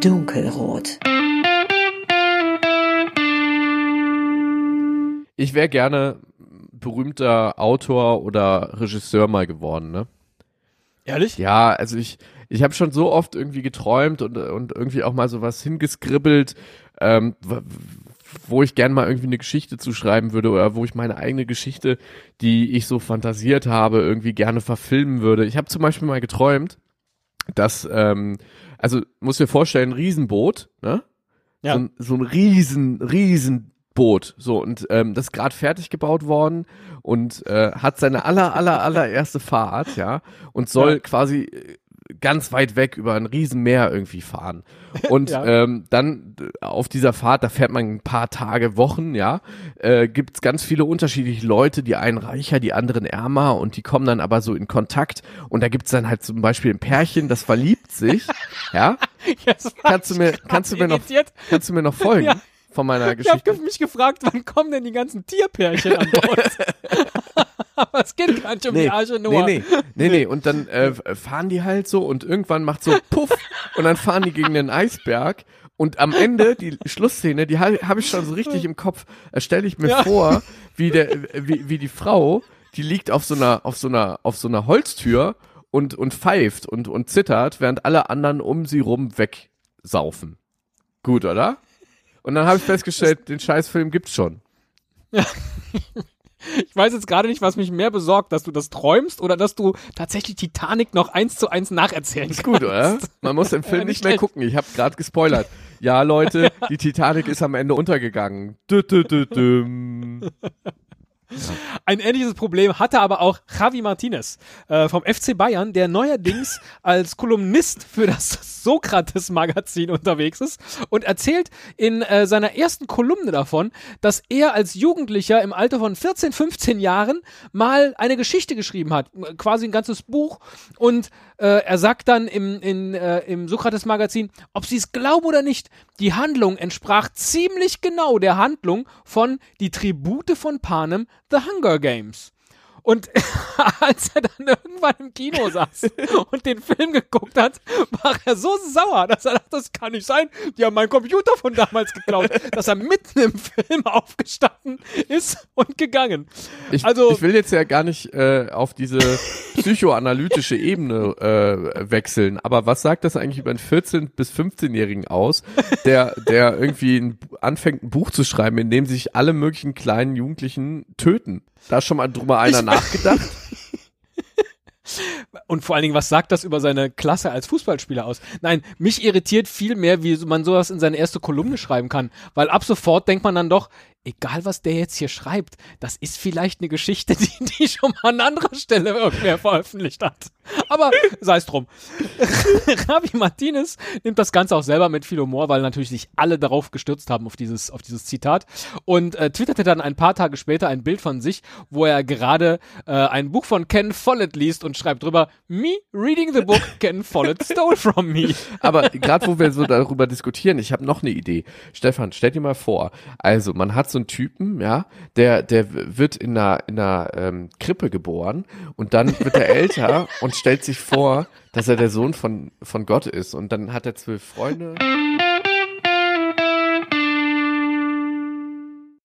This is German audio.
Dunkelrot. Ich wäre gerne berühmter Autor oder Regisseur mal geworden, ne? Ehrlich? Ja, also ich, ich habe schon so oft irgendwie geträumt und, und irgendwie auch mal sowas hingeskribbelt, ähm, wo ich gern mal irgendwie eine Geschichte zuschreiben würde oder wo ich meine eigene Geschichte, die ich so fantasiert habe, irgendwie gerne verfilmen würde. Ich habe zum Beispiel mal geträumt, dass, ähm, also muss dir vorstellen, ein Riesenboot, ne? Ja. So, ein, so ein riesen, riesen Boot. So, und ähm, das ist gerade fertig gebaut worden und äh, hat seine aller, aller, allererste Fahrt, ja, und soll Ja. quasi äh, ganz weit weg über ein Riesenmeer irgendwie fahren. Und Ja. ähm, dann äh, auf dieser Fahrt, da fährt man ein paar Tage, Wochen, ja, äh, gibt's ganz viele unterschiedliche Leute, die einen reicher, die anderen ärmer und die kommen dann aber so in Kontakt und da gibt's dann halt zum Beispiel ein Pärchen, das verliebt sich, ja. Kannst du mir, kannst du mir noch, kannst du mir noch folgen Ja. von meiner Ich habe Geschichte? mich gefragt, wann kommen denn die ganzen Tierpärchen an Bord? Aber es geht gar nicht um die Arche Noah. Nee, nee, nee, nee. Und dann äh, fahren die halt so und irgendwann macht so Puff und dann fahren die gegen den Eisberg und am Ende, die Schlussszene, die habe hab ich schon so richtig im Kopf, äh, stelle ich mir Ja. vor, wie, der, wie, wie die Frau, die liegt auf so einer, auf so einer, auf so einer Holztür und, und pfeift und, und zittert, während alle anderen um sie rum wegsaufen. Gut, oder? Und dann habe ich festgestellt, den Scheißfilm gibt's schon. Ich weiß jetzt gerade nicht, was mich mehr besorgt, dass du das träumst oder dass du tatsächlich Titanic noch eins zu eins nacherzählen kannst. Gut, oder? Man muss den Film Ja, nicht nicht mehr schlecht. gucken. Ich habe gerade gespoilert. Ja, Leute, die Titanic ist am Ende untergegangen. Dü, dü, dü. Ein ähnliches Problem hatte aber auch Javi Martinez äh, vom FC Bayern, der neuerdings als Kolumnist für das Sokrates-Magazin unterwegs ist und erzählt in äh, seiner ersten Kolumne davon, dass er als Jugendlicher im Alter von 14, 15 Jahren mal eine Geschichte geschrieben hat, äh, quasi ein ganzes Buch und äh, er sagt dann im, in, äh, im Sokrates-Magazin, ob sie es glauben oder nicht, die Handlung entsprach ziemlich genau der Handlung von Die Tribute von Panem, The Hunger Games. Und als er dann irgendwann im Kino saß und den Film geguckt hat, war er so sauer, dass er dachte, das kann nicht sein. Die haben meinen Computer von damals geklaut, dass er mitten im Film aufgestanden ist und gegangen. Ich, Also- ich will jetzt ja gar nicht äh, auf diese psychoanalytische Ebene äh, wechseln, aber was sagt das eigentlich über einen 14- bis 15-Jährigen aus, der, der irgendwie ein, anfängt, ein Buch zu schreiben, in dem sich alle möglichen kleinen Jugendlichen töten? Da schon mal drüber einer Ich- nachgedacht? Und vor allen Dingen, was sagt das über seine Klasse als Fußballspieler aus? Nein, mich irritiert viel mehr, wie man sowas in seine erste Kolumne schreiben kann. Weil ab sofort denkt man dann doch, egal was der jetzt hier schreibt, das ist vielleicht eine Geschichte, die, die schon mal an anderer Stelle irgendwer veröffentlicht hat. Aber sei es drum. Ravi Martinez nimmt das Ganze auch selber mit viel Humor, weil natürlich sich alle darauf gestürzt haben, auf dieses, auf dieses Zitat. Und äh, twitterte dann ein paar Tage später ein Bild von sich, wo er gerade äh, ein Buch von Ken Follett liest und schreibt drüber, Me reading the book Ken Follett stole from me. Aber gerade wo wir so darüber diskutieren, ich habe noch eine Idee. Stefan, stell dir mal vor, also man hat so einen Typen, ja, der der wird in einer in einer ähm, Krippe geboren und dann wird er älter und stellt sich vor, dass er der Sohn von von Gott ist und dann hat er zwölf Freunde.